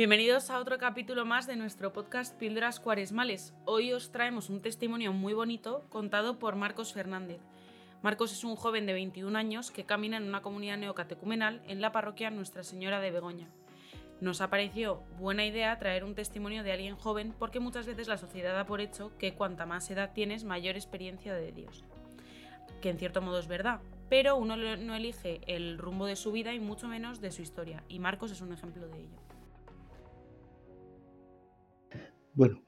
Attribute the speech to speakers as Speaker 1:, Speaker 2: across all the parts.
Speaker 1: Bienvenidos a otro capítulo más de nuestro podcast Píldoras Cuaresmales. Hoy os traemos un testimonio muy bonito contado por Marcos Fernández. Marcos es un joven de 21 años que camina en una comunidad neocatecumenal en la parroquia Nuestra Señora de Begoña. Nos ha parecido buena idea traer un testimonio de alguien joven porque muchas veces la sociedad da por hecho que cuanta más edad tienes, mayor experiencia de Dios. Que en cierto modo es verdad, pero uno no elige el rumbo de su vida y mucho menos de su historia, y Marcos es un ejemplo de ello.
Speaker 2: Bueno,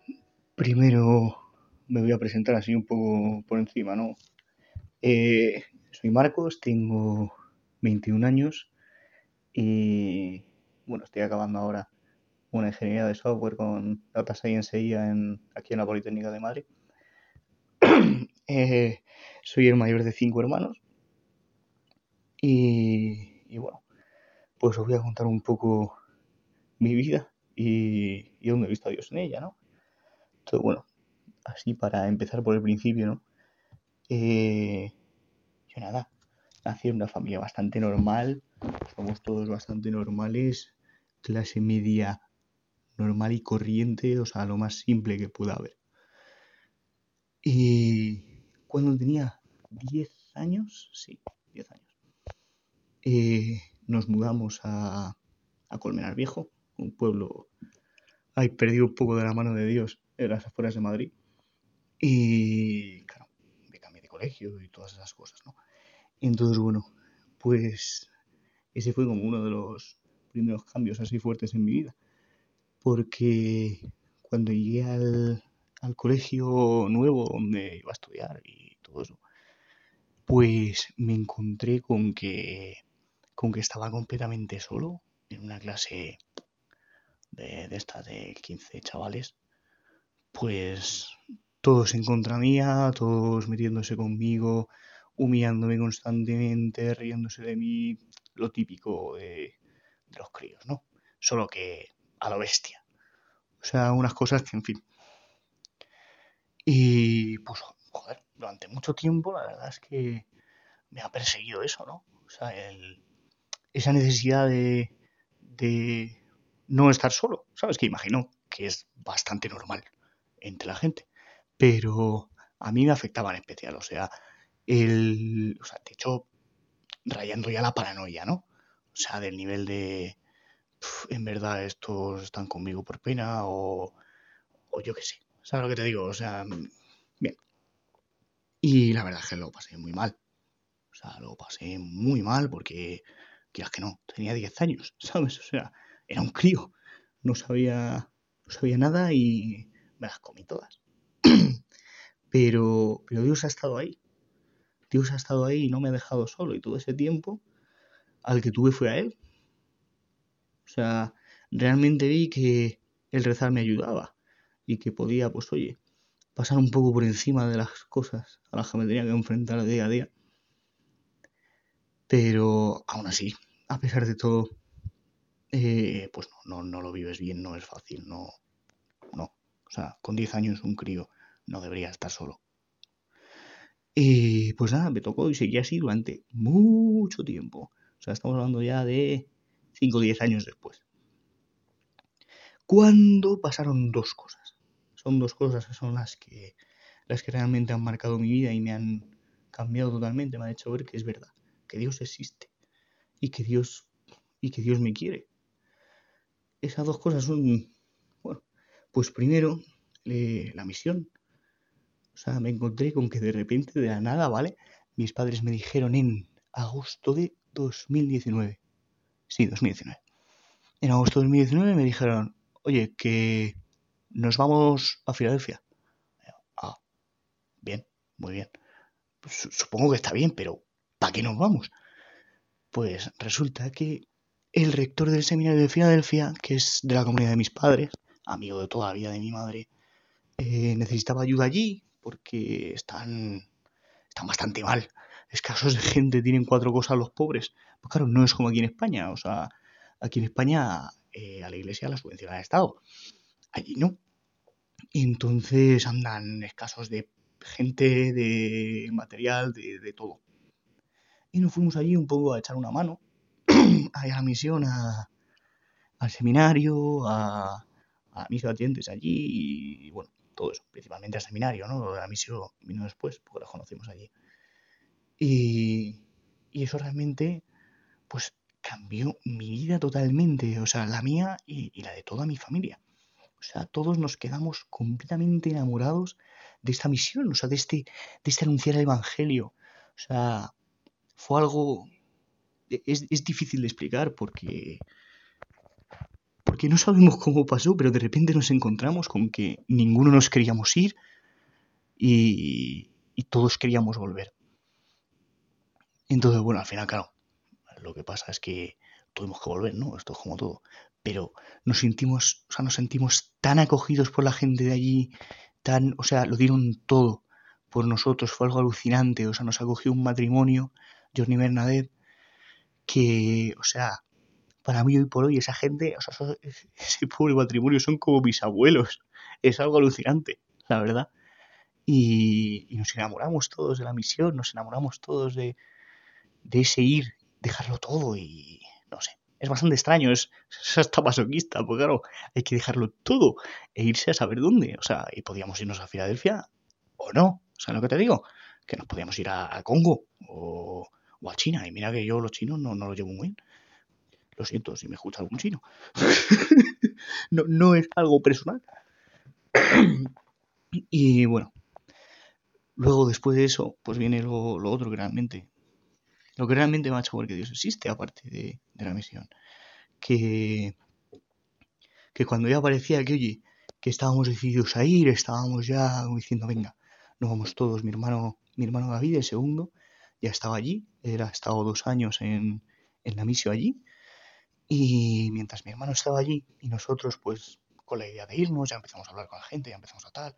Speaker 2: primero me voy a presentar así un poco por encima, ¿no? Eh, soy Marcos, tengo 21 años y bueno, estoy acabando ahora una ingeniería de software con Data Science IA en, aquí en la Politécnica de Madrid. Eh, soy el mayor de cinco hermanos y, bueno, pues os voy a contar un poco mi vida y, y dónde he visto a Dios en ella, ¿no? Entonces, bueno, así para empezar por el principio, ¿no? Eh, yo nada, nací en una familia bastante normal, somos todos bastante normales, clase media normal y corriente, o sea, lo más simple que pueda haber. Y cuando tenía 10 años, sí, 10 años, eh, nos mudamos a, a Colmenar Viejo, un pueblo, ay, perdido un poco de la mano de Dios en las afueras de Madrid. Y claro, me cambié de colegio y todas esas cosas, ¿no? Entonces, bueno, pues ese fue como uno de los primeros cambios así fuertes en mi vida. Porque cuando llegué al, al colegio nuevo donde iba a estudiar y todo eso, pues me encontré con que, con que estaba completamente solo en una clase de, de estas de 15 chavales, pues todos en contra mía, todos metiéndose conmigo, humillándome constantemente, riéndose de mí, lo típico de, de los críos, ¿no? Solo que a lo bestia. O sea, unas cosas que, en fin. Y pues, joder, durante mucho tiempo la verdad es que me ha perseguido eso, ¿no? O sea, el, esa necesidad de, de no estar solo, ¿sabes? Que imagino que es bastante normal entre la gente, pero a mí me afectaba en especial, o sea, el, o sea, de hecho, rayando ya la paranoia, ¿no? O sea, del nivel de, en verdad estos están conmigo por pena o, o yo qué sé, ¿sabes lo que te digo? O sea, bien. Y la verdad es que lo pasé muy mal. O sea, lo pasé muy mal porque, quieras que no, tenía 10 años, ¿sabes? O sea, era un crío. No sabía, no sabía nada y me las comí todas. pero, pero Dios ha estado ahí. Dios ha estado ahí y no me ha dejado solo. Y todo ese tiempo al que tuve fue a Él. O sea, realmente vi que el rezar me ayudaba y que podía, pues oye, pasar un poco por encima de las cosas a las que me tenía que enfrentar día a día. Pero aún así, a pesar de todo, eh, pues no, no, no, lo vives bien, no es fácil, no, no. O sea, con 10 años un crío no debería estar solo. Y pues nada, me tocó y seguí así durante mucho tiempo. O sea, estamos hablando ya de 5 o 10 años después. Cuando pasaron dos cosas. Son dos cosas que son las que, las que realmente han marcado mi vida y me han cambiado totalmente, me han hecho ver que es verdad, que Dios existe y que Dios, y que Dios me quiere. Esas dos cosas son, bueno, pues primero la misión. O sea, me encontré con que de repente, de la nada, ¿vale? Mis padres me dijeron en agosto de 2019. Sí, 2019. En agosto de 2019 me dijeron, oye, que nos vamos a Filadelfia. Ah, bien, muy bien. Supongo que está bien, pero ¿para qué nos vamos? Pues resulta que el rector del seminario de Filadelfia, que es de la comunidad de mis padres, amigo de toda la vida de mi madre, eh, necesitaba ayuda allí porque están, están bastante mal. Escasos de gente, tienen cuatro cosas los pobres. Pues claro, no es como aquí en España. O sea, aquí en España eh, a la iglesia la subvenciona el Estado. Allí no. Entonces andan escasos de gente, de material, de, de todo. Y nos fuimos allí un poco a echar una mano a la misión, a, al seminario, a, a mis pacientes allí y bueno, todo eso, principalmente al seminario, ¿no? La misión vino después, porque la conocimos allí. Y, y eso realmente, pues cambió mi vida totalmente, o sea, la mía y, y la de toda mi familia. O sea, todos nos quedamos completamente enamorados de esta misión, o sea, de este, de este anunciar el Evangelio. O sea, fue algo... Es, es difícil de explicar porque... Porque no sabemos cómo pasó, pero de repente nos encontramos con que ninguno nos queríamos ir y, y todos queríamos volver. Entonces, bueno, al final, claro, lo que pasa es que tuvimos que volver, ¿no? Esto es como todo. Pero nos sentimos, o sea, nos sentimos tan acogidos por la gente de allí, tan, o sea, lo dieron todo por nosotros, fue algo alucinante, o sea, nos acogió un matrimonio, Johnny Bernadette, que, o sea, para mí hoy por hoy esa gente, o sea, ese pobre matrimonio son como mis abuelos, es algo alucinante, la verdad. Y, y nos enamoramos todos de la misión, nos enamoramos todos de, de ese ir, dejarlo todo y no sé. Es bastante extraño, es, es hasta masoquista, porque claro, hay que dejarlo todo e irse a saber dónde. O sea, y podíamos irnos a Filadelfia o no. O sea, lo que te digo, que nos podíamos ir a, a Congo o, o a China. Y mira que yo los chinos no, no los llevo muy bien. Lo siento si me escucha algún chino. no, no es algo personal. y bueno, luego después de eso, pues viene lo, lo otro que realmente lo que realmente me ha hecho ver que Dios existe, aparte de, de la misión. Que, que cuando ya parecía que, oye, que estábamos decididos a ir, estábamos ya diciendo, venga, nos vamos todos. Mi hermano, mi hermano David, el segundo, ya estaba allí, él ha estado dos años en, en la misión allí. Y mientras mi hermano estaba allí y nosotros, pues, con la idea de irnos, ya empezamos a hablar con la gente, ya empezamos a tal.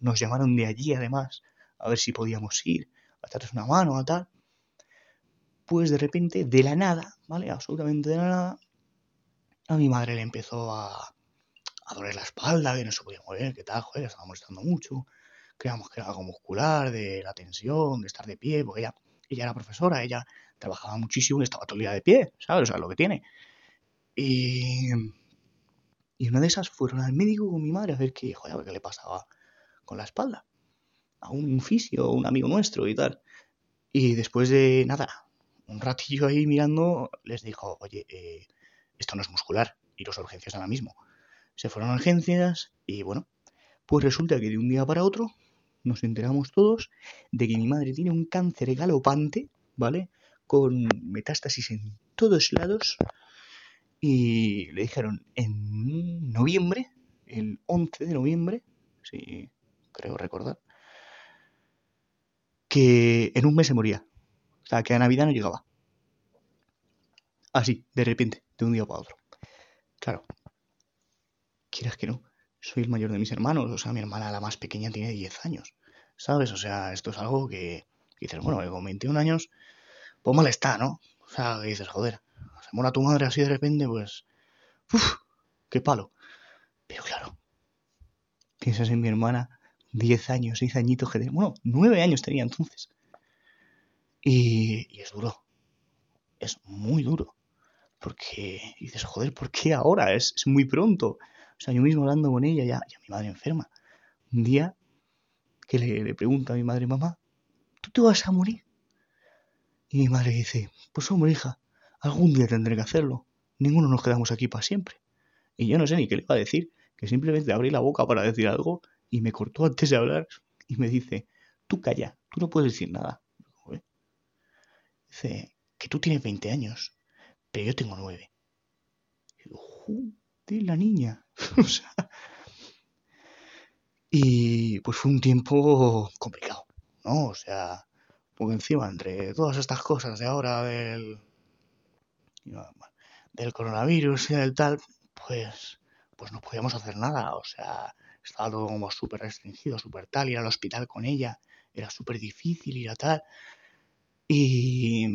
Speaker 2: Nos llamaron de allí, además, a ver si podíamos ir, a echarles una mano, a tal pues de repente, de la nada, ¿vale? Absolutamente de la nada, a mi madre le empezó a, a doler la espalda, que no se podía mover, que tal, joder, estaba molestando mucho. Creíamos que era algo muscular, de la tensión, de estar de pie, porque ella, ella era profesora, ella trabajaba muchísimo y estaba todo día de pie, ¿sabes? O sea, lo que tiene. Y, y una de esas fueron al médico con mi madre a ver qué, qué le pasaba con la espalda. A un fisio, un amigo nuestro y tal. Y después de nada, un ratillo ahí mirando, les dijo, oye, eh, esto no es muscular, iros a urgencias ahora mismo. Se fueron a urgencias y bueno, pues resulta que de un día para otro nos enteramos todos de que mi madre tiene un cáncer galopante, ¿vale? Con metástasis en todos lados. Y le dijeron en noviembre, el 11 de noviembre, si creo recordar, que en un mes se moría. O sea, que a Navidad no llegaba. Así, de repente, de un día para otro. Claro, quieras que no, soy el mayor de mis hermanos. O sea, mi hermana, la más pequeña, tiene 10 años. ¿Sabes? O sea, esto es algo que, dices, bueno, que con 21 años, pues mal está, ¿no? O sea, dices, joder, se muera tu madre así de repente, pues. ¡Uf! ¡Qué palo! Pero claro, piensas en mi hermana, 10 años, 6 añitos que tenía. Bueno, 9 años tenía entonces. Y, y, es duro. Es muy duro. Porque dices, joder, ¿por qué ahora? Es, es, muy pronto. O sea, yo mismo hablando con ella, ya, ya mi madre enferma. Un día que le, pregunta a mi madre, mamá, ¿tú te vas a morir? Y mi madre dice, pues hombre, hija, algún día tendré que hacerlo. Ninguno nos quedamos aquí para siempre. Y yo no sé ni qué le iba a decir, que simplemente abrí la boca para decir algo y me cortó antes de hablar y me dice, tú calla, tú no puedes decir nada. Dice, que tú tienes 20 años, pero yo tengo 9. Y digo, la niña. o sea, y pues fue un tiempo complicado, ¿no? O sea, porque encima entre todas estas cosas de ahora del, del coronavirus y del tal, pues, pues no podíamos hacer nada. O sea, estaba todo como súper restringido, súper tal, ir al hospital con ella era súper difícil ir a tal. Y...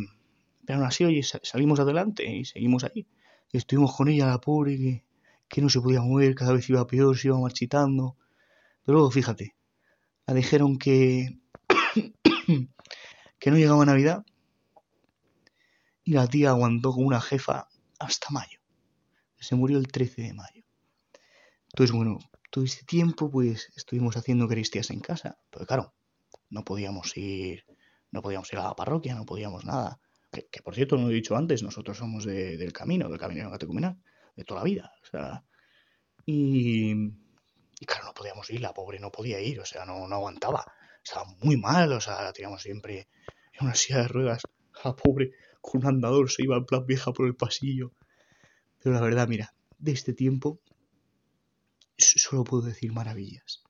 Speaker 2: Pero aún así, oye, salimos adelante y seguimos ahí. Y estuvimos con ella, la pobre, que, que no se podía mover, cada vez iba peor, se iba marchitando. Pero luego, fíjate, la dijeron que... que no llegaba Navidad. Y la tía aguantó con una jefa hasta mayo. Se murió el 13 de mayo. Entonces, bueno, todo este tiempo, pues, estuvimos haciendo Eucaristías en casa. Pero claro, no podíamos ir, no podíamos ir a la parroquia, no podíamos nada. Que, por cierto, no lo he dicho antes, nosotros somos del camino, del camino catecumenal, de toda la vida. Y, y claro, no podíamos ir, la pobre no podía ir, o sea, no, no aguantaba. Estaba muy mal, o sea, la teníamos siempre en una silla de ruedas. La pobre, con un andador, se iba en plan vieja por el pasillo. Pero la verdad, mira, de este tiempo solo puedo decir maravillas.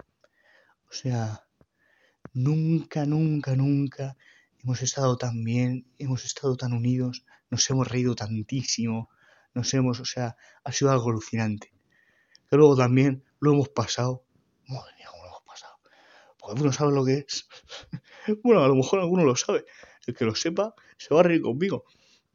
Speaker 2: O sea, nunca, nunca, nunca hemos estado tan bien, hemos estado tan unidos, nos hemos reído tantísimo, nos hemos, o sea, ha sido algo alucinante. Que luego también lo hemos pasado. Madre mía, cómo lo hemos pasado. Porque uno sabe lo que es. bueno, a lo mejor alguno lo sabe. El que lo sepa se va a reír conmigo.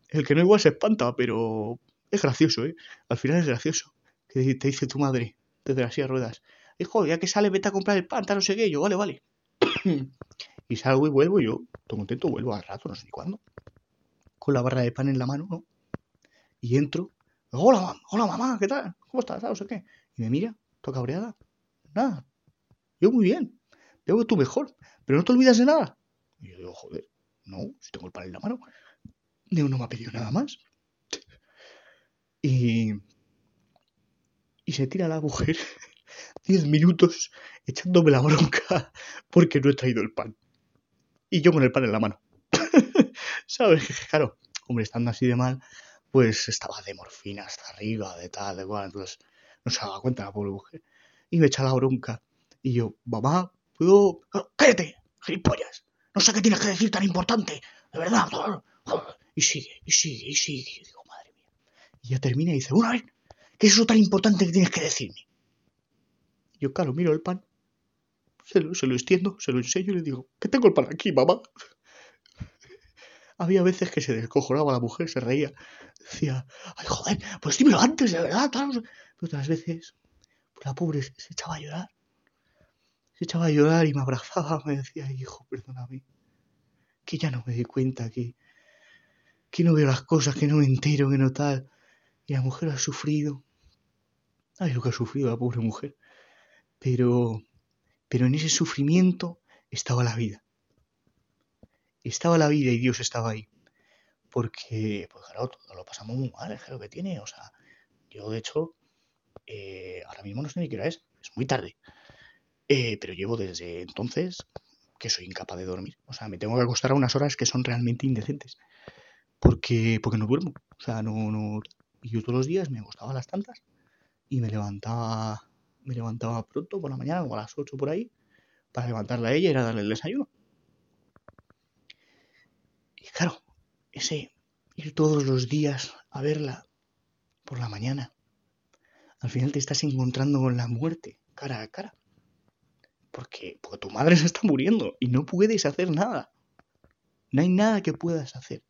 Speaker 2: El que no igual se espanta, pero es gracioso, ¿eh? Al final es gracioso. Que te dice tu madre desde las sillas ruedas. Hijo, ya que sale, vete a comprar el pan, no sé qué. Yo, vale, vale. y salgo y vuelvo, y yo, todo contento, vuelvo al rato, no sé ni cuándo. Con la barra de pan en la mano, ¿no? Y entro. Hola, mamá, hola, mamá, ¿qué tal? ¿Cómo estás? No sé qué. Y me mira, toca. Nada. Yo muy bien. Veo tú mejor. Pero no te olvidas de nada. Y yo digo, joder, no, si tengo el pan en la mano. Neo no me ha pedido nada más. Y, y se tira la mujer 10 minutos echándome la bronca porque no he traído el pan. Y yo con el pan en la mano. ¿Sabes? Claro, hombre, estando así de mal, pues estaba de morfina hasta arriba, de tal, de cual. Entonces no se daba cuenta la pobre mujer. Y me echa la bronca. Y yo, mamá, ¿puedo...? ¡Cállate! ¡Gilipollas! No sé qué tienes que decir tan importante. De verdad. Y sigue, y sigue, y sigue. Y digo, madre mía. Y ya termina y dice, bueno, a ver, ¿qué es eso tan importante que tienes que decirme? Yo, claro, miro el pan, se lo, se lo extiendo, se lo enseño y le digo, ¿qué tengo el pan aquí, mamá? Había veces que se descojonaba la mujer, se reía. Decía, ay, joder, pues dímelo antes, de verdad, claro. Pero otras veces, pues la pobre se, echaba a llorar. Se echaba a llorar y me abrazaba, me decía, hijo, perdóname. Que ya no me di cuenta, que, que no veo las cosas, que no me entero, que no tal. Y la mujer ha sufrido. Ay, lo que ha sufrido la pobre mujer. Pero, pero en ese sufrimiento estaba la vida. Estaba la vida y Dios estaba ahí. Porque, pues claro, lo pasamos muy mal, es lo que tiene. O sea, yo de hecho, eh, ahora mismo no sé ni qué hora es, es muy tarde. Eh, pero llevo desde entonces que soy incapaz de dormir. O sea, me tengo que acostar a unas horas que son realmente indecentes. Porque, porque no duermo. O sea, no, no. Yo todos los días me acostaba a las tantas y me levantaba me levantaba pronto por la mañana, como a las 8 por ahí, para levantarla a ella y darle el desayuno. Y claro, ese ir todos los días a verla por la mañana, al final te estás encontrando con la muerte cara a cara. Porque, porque tu madre se está muriendo y no puedes hacer nada. No hay nada que puedas hacer.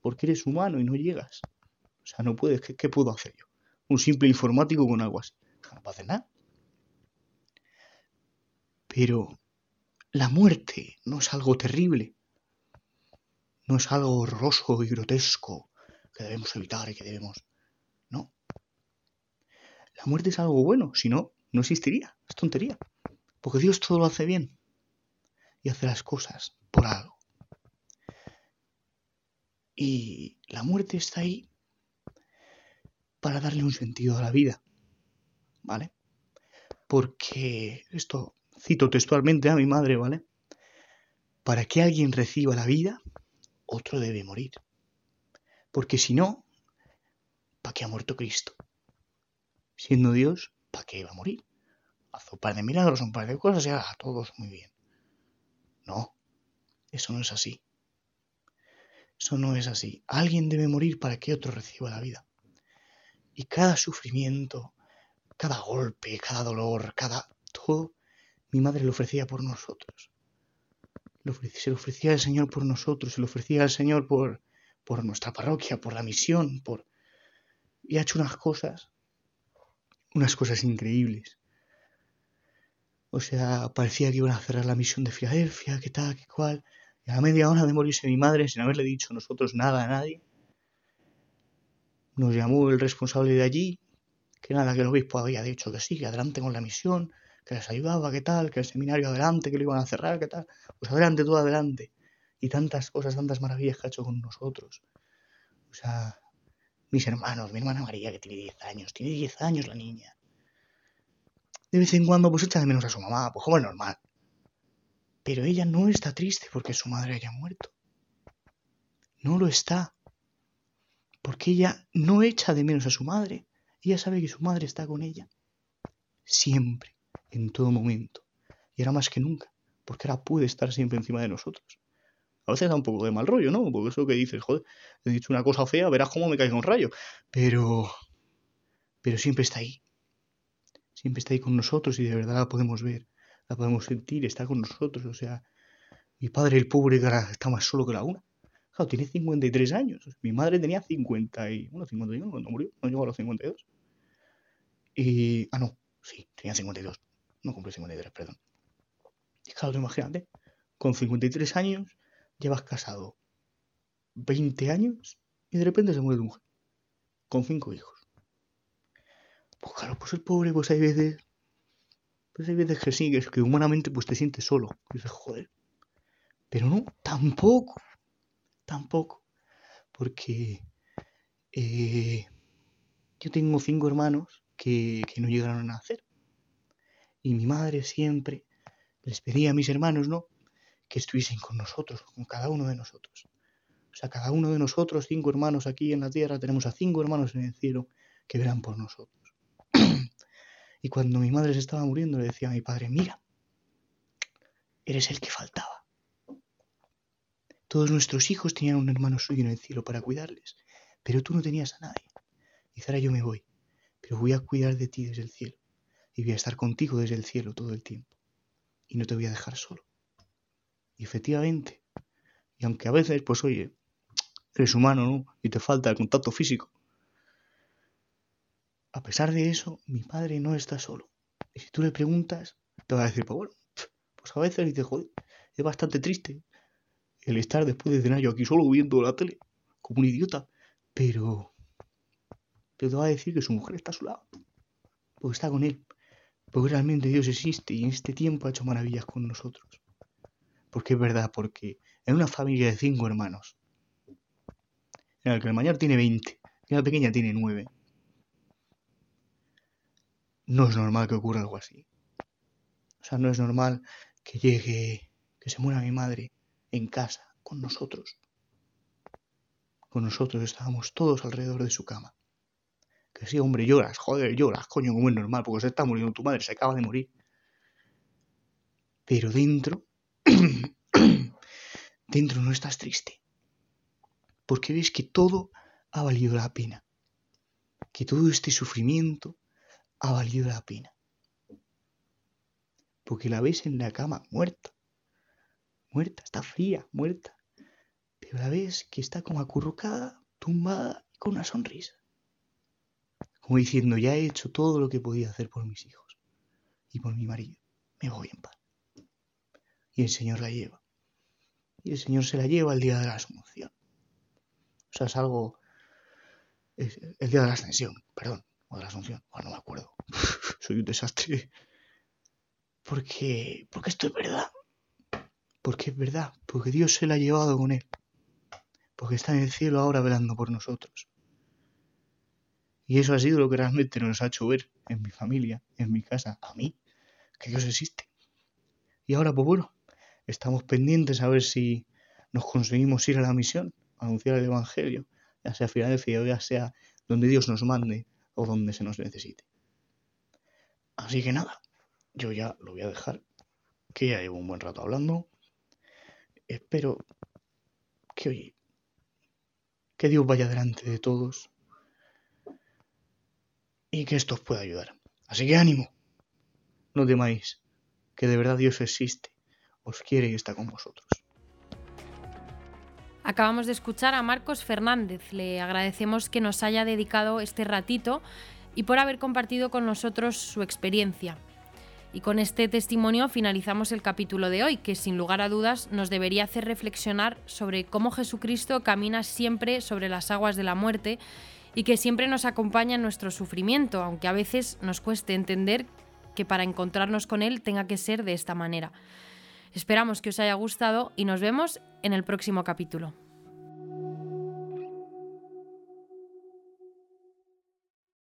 Speaker 2: Porque eres humano y no llegas. O sea, no puedes. ¿Qué, puedo hacer yo? Un simple informático con algo así. No puedo hacer nada. Pero la muerte no es algo terrible, no es algo horroroso y grotesco que debemos evitar y que debemos... La muerte es algo bueno, si no, no existiría, es tontería. Porque Dios todo lo hace bien y hace las cosas por algo. Y la muerte está ahí para darle un sentido a la vida. ¿Vale? Porque esto cito textualmente a mi madre, ¿vale? Para que alguien reciba la vida, otro debe morir. Porque si no, ¿para qué ha muerto Cristo? Siendo Dios, ¿para qué iba a morir? Hace un par de milagros, un par de cosas y haga todos muy bien. No, eso no es así. Eso no es así. Alguien debe morir para que otro reciba la vida. Y cada sufrimiento, cada golpe, cada dolor, cada todo mi madre lo ofrecía por nosotros. Se lo ofrecía al Señor por nosotros, se lo ofrecía al Señor por, por nuestra parroquia, por la misión, por... Y ha hecho unas cosas, unas cosas increíbles. O sea, parecía que iban a cerrar la misión de Filadelfia, que tal, que cual. Y a la media hora de morirse mi madre, sin haberle dicho nosotros nada a nadie, nos llamó el responsable de allí, que nada, que el obispo había dicho que sí, que adelante con la misión, que les ayudaba, que tal, que el seminario adelante, que lo iban a cerrar, que tal. Pues adelante, todo adelante. Y tantas cosas, tantas maravillas que ha hecho con nosotros. O sea, mis hermanos, mi hermana María, que tiene 10 años, tiene 10 años la niña. De vez en cuando, pues echa de menos a su mamá, pues como es normal. Pero ella no está triste porque su madre haya muerto. No lo está. Porque ella no echa de menos a su madre. Ella sabe que su madre está con ella. Siempre, en todo momento. Y ahora más que nunca. Porque ahora puede estar siempre encima de nosotros. A veces da un poco de mal rollo, ¿no? Porque eso que dices, joder, he dicho una cosa fea, verás cómo me caiga un rayo. Pero. Pero siempre está ahí. Siempre está ahí con nosotros y de verdad la podemos ver, la podemos sentir, está con nosotros. O sea, mi padre, el pobre, está más solo que la una. Claro, tiene 53 años. Mi madre tenía 50 y... Bueno, 51 cuando murió. No llegó a los 52. Y... Ah, no. Sí, tenía 52. No cumplió 53, perdón. Claro, imagínate. Con 53 años llevas casado 20 años y de repente se muere tu mujer. Con 5 hijos. Pues claro, pues el pobre, pues hay veces... Pues hay veces que sí, que, es que humanamente pues te sientes solo. Y dices, joder. Pero no, tampoco tampoco, porque eh, yo tengo cinco hermanos que, que, no llegaron a nacer. Y mi madre siempre les pedía a mis hermanos, ¿no? Que estuviesen con nosotros, con cada uno de nosotros. O sea, cada uno de nosotros, cinco hermanos aquí en la tierra, tenemos a cinco hermanos en el cielo que verán por nosotros. y cuando mi madre se estaba muriendo, le decía a mi padre, mira, eres el que faltaba. Todos nuestros hijos tenían un hermano suyo en el cielo para cuidarles, pero tú no tenías a nadie. Y ahora yo me voy, pero voy a cuidar de ti desde el cielo, y voy a estar contigo desde el cielo todo el tiempo, y no te voy a dejar solo. Y efectivamente, y aunque a veces, pues oye, eres humano, ¿no? Y te falta el contacto físico. A pesar de eso, mi padre no está solo. Y si tú le preguntas, te va a decir, pues bueno, pues a veces dice, joder, es bastante triste el estar después de cenar yo aquí solo viendo la tele, como un idiota, pero, pero te va a decir que su mujer está a su lado, porque está con él, porque realmente Dios existe y en este tiempo ha hecho maravillas con nosotros. Porque es verdad, porque en una familia de cinco hermanos, en la que el mayor tiene 20 y la pequeña tiene 9, no es normal que ocurra algo así. O sea, no es normal que llegue, que se muera mi madre en casa, con nosotros. Con nosotros estábamos todos alrededor de su cama. Que sí, hombre, lloras, joder, lloras, coño, como es normal, porque se está muriendo tu madre, se acaba de morir. Pero dentro, dentro no estás triste. Porque ves que todo ha valido la pena. Que todo este sufrimiento ha valido la pena. Porque la ves en la cama muerta muerta, está fría, muerta. Pero la ves que está como acurrucada, tumbada y con una sonrisa. Como diciendo, ya he hecho todo lo que podía hacer por mis hijos y por mi marido. Me voy en paz. Y el Señor la lleva. Y el Señor se la lleva el día de la Asunción. O sea, es algo... el día de la Ascensión, perdón. O de la Asunción. no me acuerdo. Soy un desastre. Porque... Porque esto es verdad. Porque es verdad, porque Dios se la ha llevado con él. Porque está en el cielo ahora velando por nosotros. Y eso ha sido lo que realmente nos ha hecho ver en mi familia, en mi casa, a mí, que Dios existe. Y ahora, pues bueno, estamos pendientes a ver si nos conseguimos ir a la misión, anunciar el Evangelio, ya sea Filadelfia o ya sea donde Dios nos mande o donde se nos necesite. Así que nada, yo ya lo voy a dejar, que ya llevo un buen rato hablando espero que hoy que Dios vaya delante de todos y que esto os pueda ayudar. Así que ánimo, no temáis, que de verdad Dios existe, os quiere y está con vosotros.
Speaker 3: Acabamos de escuchar a Marcos Fernández. Le agradecemos que nos haya dedicado este ratito y por haber compartido con nosotros su experiencia. Y con este testimonio finalizamos el capítulo de hoy, que sin lugar a dudas nos debería hacer reflexionar sobre cómo Jesucristo camina siempre sobre las aguas de la muerte y que siempre nos acompaña en nuestro sufrimiento, aunque a veces nos cueste entender que para encontrarnos con Él tenga que ser de esta manera. Esperamos que os haya gustado y nos vemos en el próximo capítulo.